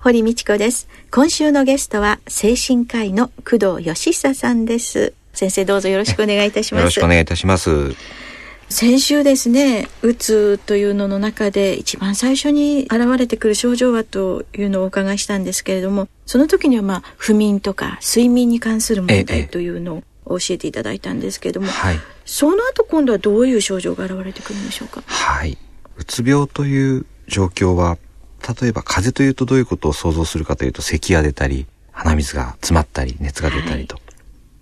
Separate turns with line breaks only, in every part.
堀道子です。今週のゲストは精神科医の工藤義久さんです。先生どうぞよろしくお願いいたします。
よろしくお願いいたします。
先週ですねうつというのの中で一番最初に現れてくる症状はというのをお伺いしたんですけれどもその時にはまあ不眠とか睡眠に関する問題というのを教えていただいたんですけれども、
はい、
その後今度はどういう症状が現れてくるんでしょうか？
はい。うつ病という状況は例えば風邪というとどういうことを想像するかというと咳が出たり鼻水が詰まったり熱が出たりと、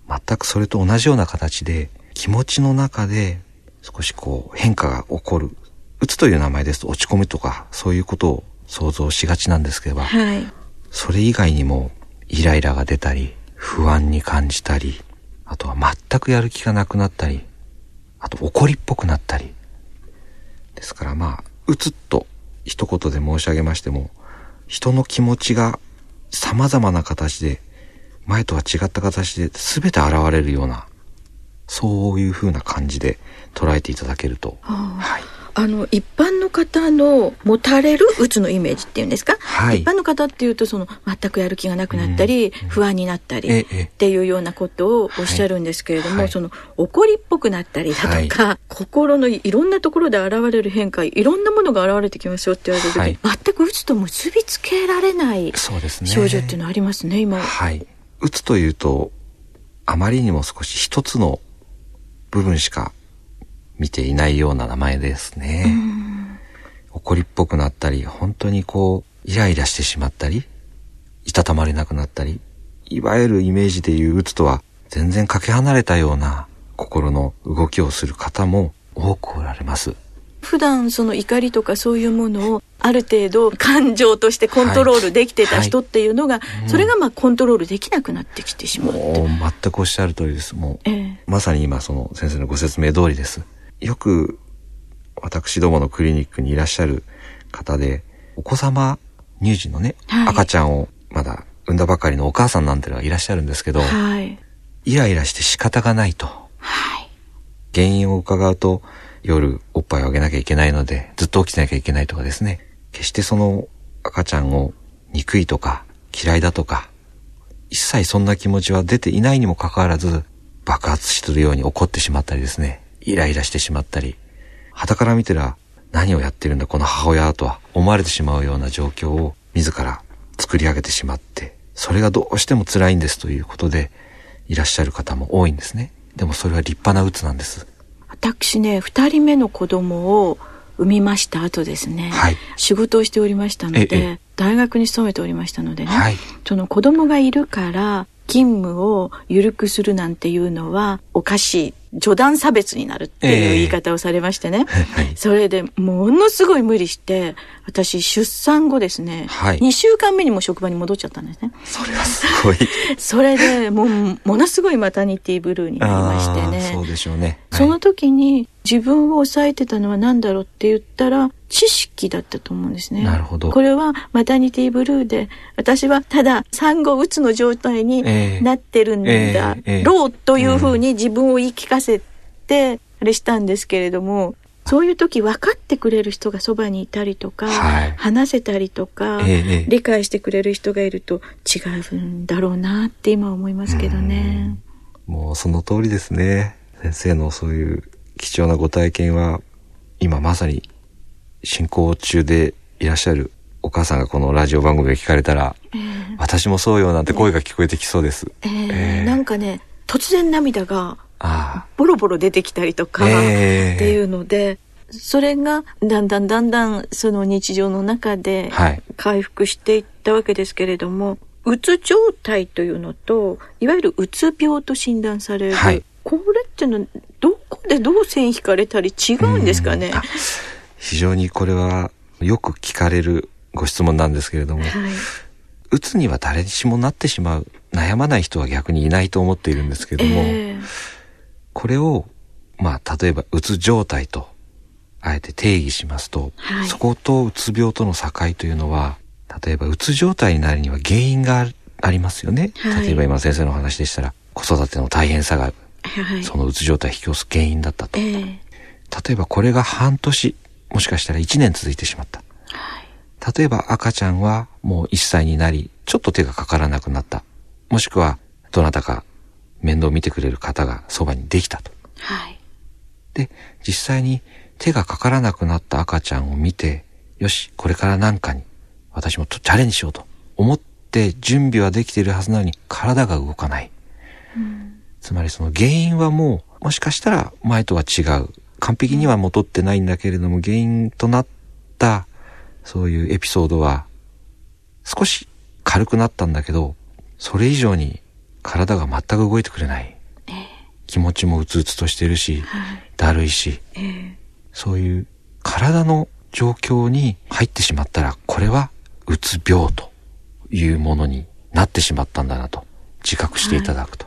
はい、全くそれと同じような形で気持ちの中で少しこう変化が起こる。うつという名前ですと落ち込むとかそういうことを想像しがちなんですけど、
はい、
それ以外にもイライラが出たり不安に感じたりあとは全くやる気がなくなったりあと怒りっぽくなったり。ですからまあうつっと一言で申し上げましても、人の気持ちが様々な形で、前とは違った形で全て現れるような、そういう風な感じで捉えていただけると。
はい。あの一般の方の持たれるうつのイメージっていうんですか、
はい、
一般の方っていうとその全くやる気がなくなったり、うん、不安になったりっていうようなことをおっしゃるんですけれども、はい、その怒りっぽくなったりだとか、はい、心のいろんなところで現れる変化いろんなものが現れてきますよって言われる時、全くうつと結びつけられない症状っていうのはありますね、ね、今。
はい、うつというとあまりにも少し一つの部分しか見ていないような名前ですね。怒りっぽくなったり、本当にこう、イライラしてしまったり、いたたまれなくなったり、いわゆるイメージでいう鬱とは全然かけ離れたような心の動きをする方も多くおられます。
普段その怒りとかそういうものをある程度感情としてコントロールできてた人っていうのが、はい。はい、それがまあコントロールできなくなってきてしまう
全くおっしゃる通りです。もう、えー、まさに今その先生のご説明通りですよく私どものクリニックにいらっしゃる方で、お子様乳児のね、はい、赤ちゃんをまだ産んだばかりのお母さんなんてのがいらっしゃるんですけど、
はい、
イライラして仕方がないと。
はい、
原因を伺うと、夜おっぱいをあげなきゃいけないので、ずっと起きてなきゃいけないとかですね。決してその赤ちゃんを憎いとか嫌いだとか、一切そんな気持ちは出ていないにもかかわらず、爆発するように怒ってしまったりですね。イライラしてしまったり、旗から見てら何をやってるんだこの母親とは思われてしまうような状況を自ら作り上げてしまって、それがどうしても辛いんですということでいらっしゃる方も多いんですね。でもそれは立派な鬱なんです。
私ね、二人目の子供を産みました後ですね、
はい、
仕事をしておりましたので、大学に勤めておりましたのでね、はい、その子供がいるから勤務を緩くするなんていうのはおかしい。序断差別になるっていう言い方をされましてね。
えーはい、
それでものすごい無理して、私出産後ですね、
はい、
2週間目にも職場に戻っちゃったんですね。
それはすごい。
それでもうものすごいマタニティブルーになりましてね。
そうでしょうね。
その時に自分を抑えてたのは何だろうって言ったら、知識だったと思うんですね。
なるほど。
これはマタニティブルーで、私はただ産後うつの状態になってるんだろうというふうに自分を言い聞かせて、あれしたんですけれども、そういう時分かってくれる人がそばにいたりとか、
はい、
話せたりとか、
え
理解してくれる人がいると違うんだろうなって今思いますけどね。
もうその通りですね。先生のそういう貴重なご体験は、今まさに進行中でいらっしゃるお母さんがこのラジオ番組を聞かれたら、えー、私もそうよなんて声が聞こえてきそうです。
えー、えー、なんかね、突然涙がボロボロ出てきたりとかっていうので、それがだんだんだんだんその日常の中で回復していったわけですけれども、はい、うつ状態というのといわゆるうつ病と診断される、はい、これっていうのこでどう線引かれたり違うんですかね？
非常にこれはよく聞かれるご質問なんですけれども、はい、うつには誰にしもなってしまう悩まない人は逆にいないと思っているんですけども、えー、これをまあ例えばうつ状態とあえて定義しますと、はい、そことうつ病との境というのは例えばうつ状態になるには原因がありますよね、はい、例えば今先生の話でしたら子育ての大変さが、そのうつ状態を引き起こす原因だったと、えー、例えばこれが半年もしかしたら1年続いてしまった、はい、例えば赤ちゃんはもう1歳になりちょっと手がかからなくなった。もしくはどなたか面倒を見てくれる方がそばにできたと、はい、で実際に手がかからなくなった赤ちゃんを見てよしこれから何かに私もチャレンジしようと思って準備はできているはずなのに体が動かない。つまりその原因はもうもしかしたら前とは違う。完璧には戻ってないんだけれども原因となったそういうエピソードは少し軽くなったんだけどそれ以上に体が全く動いてくれない。えー、気持ちもうつうつとしてるし、はい、だるいし、えー、そういう体の状況に入ってしまったらこれはうつ病というものになってしまったんだなと自覚していただくと。はい、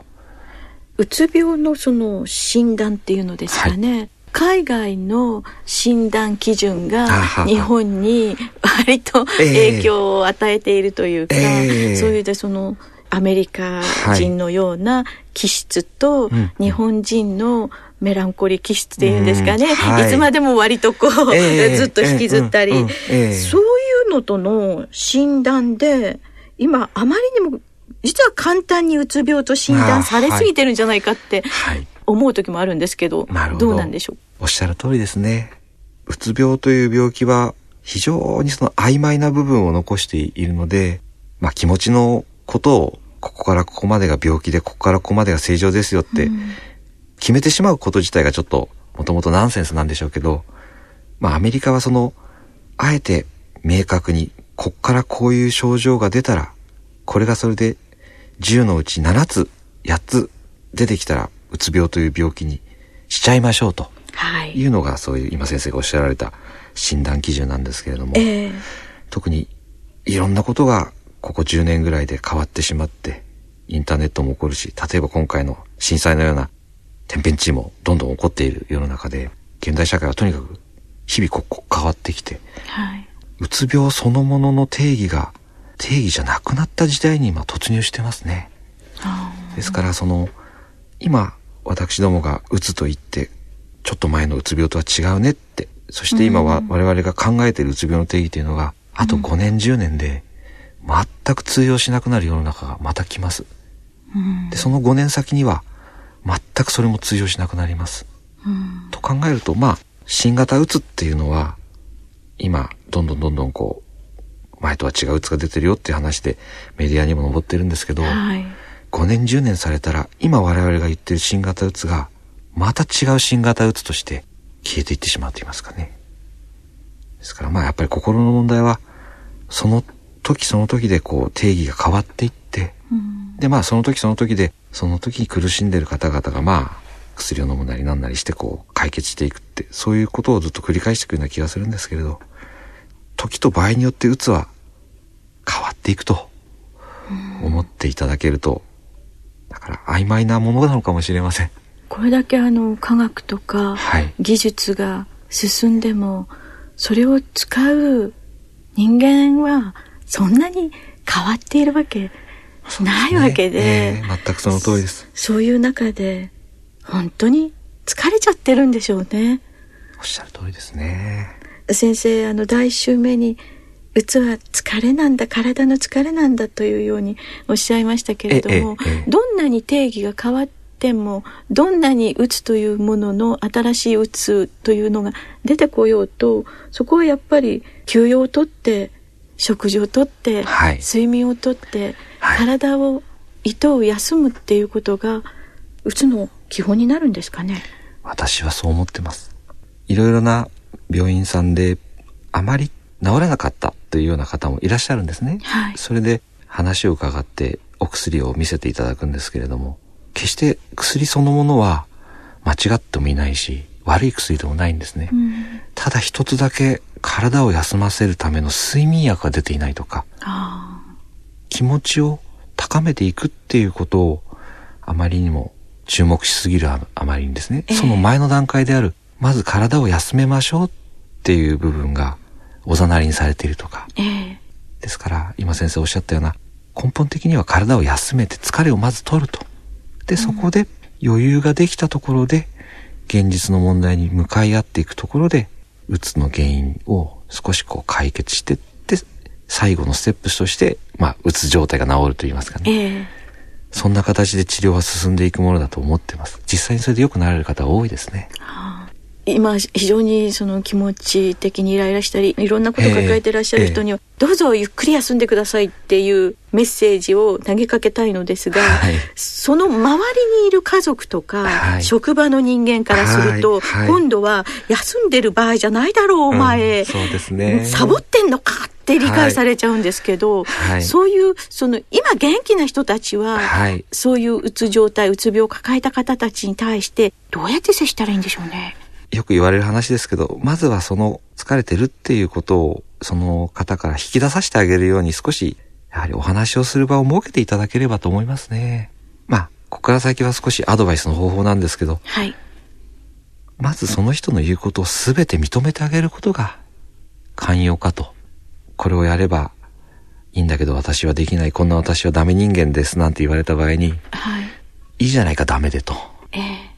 うつ病のその診断っていうのですかね。はい。海外の診断基準が日本に割と影響を与えているというか、えー、そういうでそのアメリカ人のような気質と日本人のメランコリ気質っていうんですかね、はい、いつまでも割とこう、えー、ずっと引きずったり、えー、そうのとの診断で、今あまりにも実は簡単にうつ病と診断されすぎてるんじゃないかって思う時もあるんですけど、はい、ど。うなんでしょう？
おっしゃる通りですね。うつ病という病気は非常にその曖昧な部分を残しているので、まあ気持ちのことをここからここまでが病気でここからここまでが正常ですよって決めてしまうこと自体がちょっともともとナンセンスなんでしょうけど、まあアメリカはそのあえて明確に、こっからこういう症状が出たら、これがそれで10のうち7つ、8つ出てきたら、うつ病という病気にしちゃいましょうと。はい。いうのが、そういう今先生がおっしゃられた診断基準なんですけれども、えー、特にいろんなことがここ10年ぐらいで変わってしまって、インターネットも起こるし、例えば今回の震災のような天変地異もどんどん起こっている世の中で、現代社会はとにかく日々ここ変わってきて、はい、うつ病そのものの定義が定義じゃなくなった時代に今突入してますね。ですからその今私どもがうつと言ってちょっと前のうつ病とは違うねってそして今は我々が考えているうつ病の定義というのがあと5年10年で全く通用しなくなる世の中がまた来ます。でその5年先には全くそれも通用しなくなります。と考えるとまあ新型うつっていうのは今、どんどんどんどんこう、前とは違ううつが出てるよっていう話でメディアにも上ってるんですけど、はい、5年10年されたら、今我々が言ってる新型うつが、また違う新型うつとして消えていってしまうと言いますかね。ですからまあやっぱり心の問題は、その時その時でこう定義が変わっていって、うん、でまあその時その時で、その時に苦しんでる方々がまあ、薬を飲むなりなんなりしてこう解決していくって、そういうことをずっと繰り返していくような気がするんですけれど、時と場合によってうつは変わっていくと思っていただけると、だから曖昧なものなのかもしれません。
これだけあの科学とか技術が進んでも、それを使う人間はそんなに変わっているわけないわけで、ね
えー、全くその通りです。
そういう中で本当に疲れちゃってるんでしょうね。
おっしゃる通りですね。
先生あの第一週目にうつは疲れなんだ体の疲れなんだというようにおっしゃいましたけれども、どんなに定義が変わってもどんなにうつというものの新しいうつというのが出てこようとそこはやっぱり休養をとって食事をとって、はい、睡眠をとって、はい、体を糸を休むっていうことがうつの基本になるんですかね？
私はそう思ってます。いろいろな病院さんであまり治らなかったというような方もいらっしゃるんですね。はい、それで話を伺ってお薬を見せていただくんですけれども、決して薬そのものは間違ってもいないし、悪い薬でもないんですね。うん、ただ一つだけ体を休ませるための睡眠薬が出ていないとか、気気持ちを高めていくっていうことをあまりにも注目しすぎるあまりにですね、えー、その前の段階であるまず体を休めましょうっていう部分がおざなりにされているとか、えー、ですから今先生おっしゃったような根本的には体を休めて疲れをまず取ると。でそこで余裕ができたところで現実の問題に向かい合っていくところでうつの原因を少しこう解決してって最後のステップとしてまあうつ状態が治ると言いますかね、えー、そんな形で治療は進んでいくものだと思ってます。実際にそれで良くなられる方多いですね、は
あ今非常にその気持ち的にイライラしたりいろんなことを抱えてらっしゃる人には、どうぞゆっくり休んでくださいっていうメッセージを投げかけたいのですが、はい、その周りにいる家族とか、はい、職場の人間からすると、はい、今度は休んでる場合じゃないだろうお前、うん、
そうですね、
サボってんのかって理解されちゃうんですけど、そういうその今元気な人たちは、そういううつ状態うつ病を抱えた方たちに対してどうやって接したらいいんでしょうね？
よく言われる話ですけど、まずはその疲れてるっていうことをその方から引き出させてあげるように少し、やはりお話をする場を設けていただければと思いますね。まあ、ここから先は少しアドバイスの方法なんですけど、はい。まずその人の言うことを全て認めてあげることが寛容かと。これをやればいいんだけど私はできない、こんな私はダメ人間ですなんて言われた場合に、はい。いいじゃないかダメでと。ええ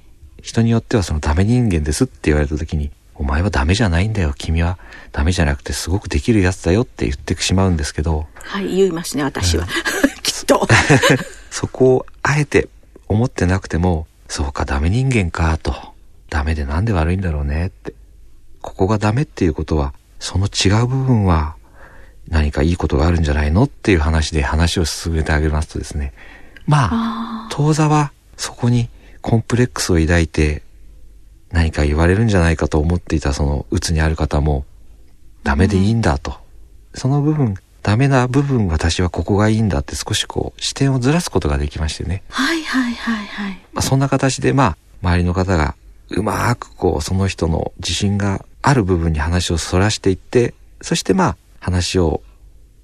人によってはそのダメ人間ですって言われた時に、お前はダメじゃないんだよ。君はダメじゃなくてすごくできるやつだよって言ってしまうんですけど。
はい、言いますね、私は。うん、きっと。
そこをあえて思ってなくても、そうか、ダメ人間か、と。ダメでなんで悪いんだろうねって。ここがダメっていうことは、その違う部分は何かいいことがあるんじゃないのっていう話で話を進めてあげますとですね。まあ、当座はそこにコンプレックスを抱いて何か言われるんじゃないかと思っていたその鬱にある方もダメでいいんだと。うん、その部分、ダメな部分私はここがいいんだって少しこう視点をずらすことができましてね。
はいはいはいはい。
まあそんな形でまあ周りの方がうまくこうその人の自信がある部分に話をそらしていって、そしてまあ話を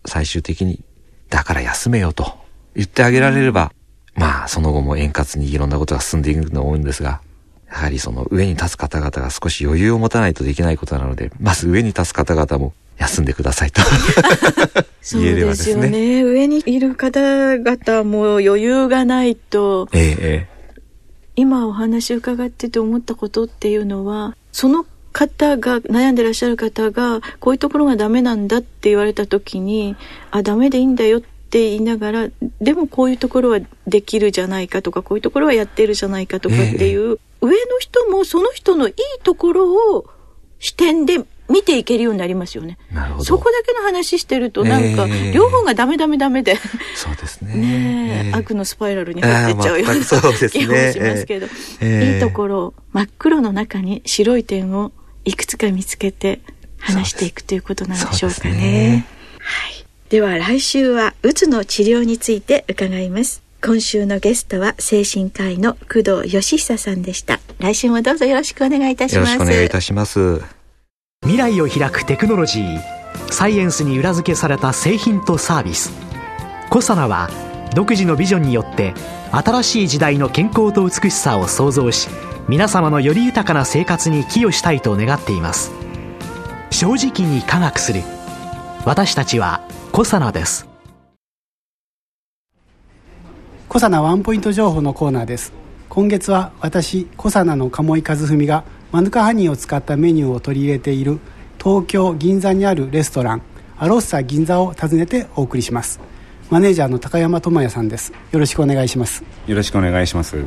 最終的にだから休めよと言ってあげられれば、まあ、その後も円滑にいろんなことが進んでいくのが多いんですが、やはりその上に立つ方々が少し余裕を持たないとできないことなので、まず上に立つ方々も休んでくださいと言えればですね。そうですよね。
上にいる方々も余裕がないと、ええ、今お話伺ってて思ったことっていうのは、その方が悩んでらっしゃる方がこういうところがダメなんだって言われた時にあダメでいいんだよってって言いながらでもこういうところはできるじゃないかとかこういうところはやってるじゃないかとかっていう、えー、上の人もその人のいいところを視点で見ていけるようになりますよね。
なるほど。
そこだけの話してるとなんか、両方がダメダメダメで、
そうですね。
ねえ、悪のスパイラルに入ってっちゃうような気もしますけど、いいところ、真っ黒の中に白い点をいくつか見つけて話していくということなんでしょうかね。ねはい。では来週はうつの治療について伺います。今週のゲストは精神科医の工藤義久さんでした。来週もどうぞよろしくお願いいたします。
よろしくお願いいたします。
未来を開くテクノロジーサイエンスに裏付けされた製品とサービス。コサナは独自のビジョンによって新しい時代の健康と美しさを創造し皆様のより豊かな生活に寄与したいと願っています。正直に科学する。私たちはコサナです。
コサナワンポイント情報のコーナーです。今月は私コサナの鴨井和文がマヌカハニーを使ったメニューを取り入れている東京銀座にあるレストランアロッサ銀座を訪ねてお送りします。マネージャーの高山智也さんです。よろしくお願いします。
よろしくお願いします、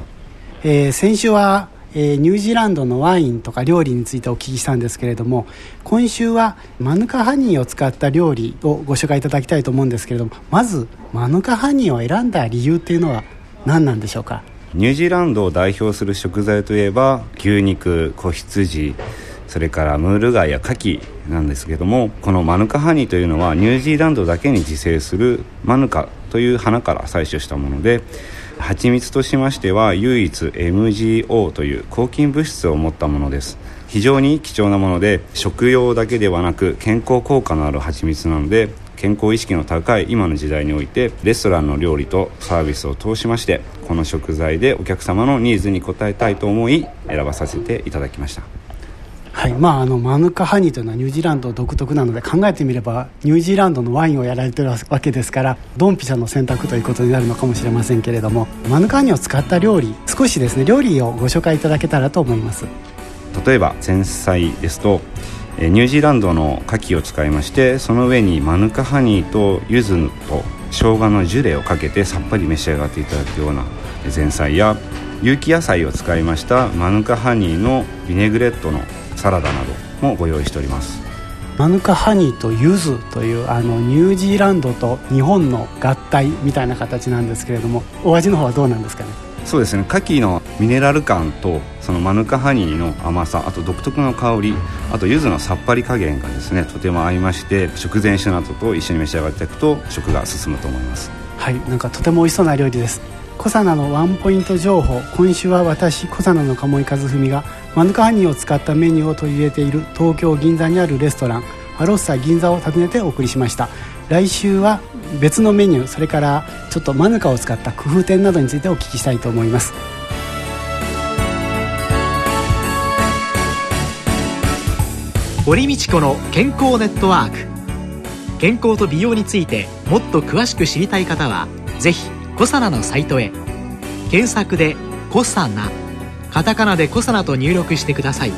えー、先週はえー、ニュージーランドのワインとか料理についてお聞きしたんですけれども今週はマヌカハニーを使った料理をご紹介いただきたいと思うんですけれどもまずマヌカハニーを選んだ理由っていうのは何なんでしょうか？
ニュージーランドを代表する食材といえば牛肉子羊それからムール貝や牡蠣なんですけどもこのマヌカハニーというのはニュージーランドだけに自生するマヌカという花から採取したもので蜂蜜としましては唯一 MGO という抗菌物質を持ったものです。非常に貴重なもので食用だけではなく健康効果のある蜂蜜なので健康意識の高い今の時代においてレストランの料理とサービスを通しましてこの食材でお客様のニーズに応えたいと思い選ばさせていただきました。
はい。まあ、あのマヌカハニーというのはニュージーランド独特なので考えてみればニュージーランドのワインをやられてるわけですからドンピシャの選択ということになるのかもしれませんけれどもマヌカハニーを使った料理少しですね料理をご紹介いただけたらと思います。
例えば前菜ですとニュージーランドの牡蠣を使いましてその上にマヌカハニーと柚子と生姜のジュレをかけてさっぱり召し上がっていただくような前菜や有機野菜を使いましたマヌカハニーのビネグレットのサラダなどもご用意しております。
マヌカハニーとユズというあのニュージーランドと日本の合体みたいな形なんですけれどもお味の方はどうなんですかね？
そうですね。牡蠣のミネラル感とそのマヌカハニーの甘さあと独特の香りあと柚子のさっぱり加減がですねとても合いまして食前酒などと一緒に召し上がっていくと食が進むと思います。
はいなんかとても美味しそうな料理です。小佐奈のワンポイント情報今週は私小佐奈の鴨井和文がマヌカハニーを使ったメニューを取り入れている東京銀座にあるレストランアロッサ銀座を訪ねてお送りしました。来週は別のメニューそれからちょっとマヌカを使った工夫点などについてお聞きしたいと思います。
堀道子の健康ネットワーク。健康と美容についてもっと詳しく知りたい方はぜひコサナのサイトへ。検索で「コサナ」カタカナでコサナと入力してください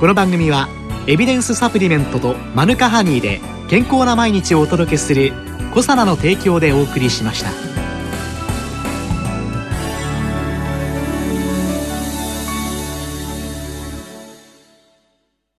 この番組はエビデンスサプリメントとマヌカハニーで健康な毎日をお届けするコサナの提供でお送りしました。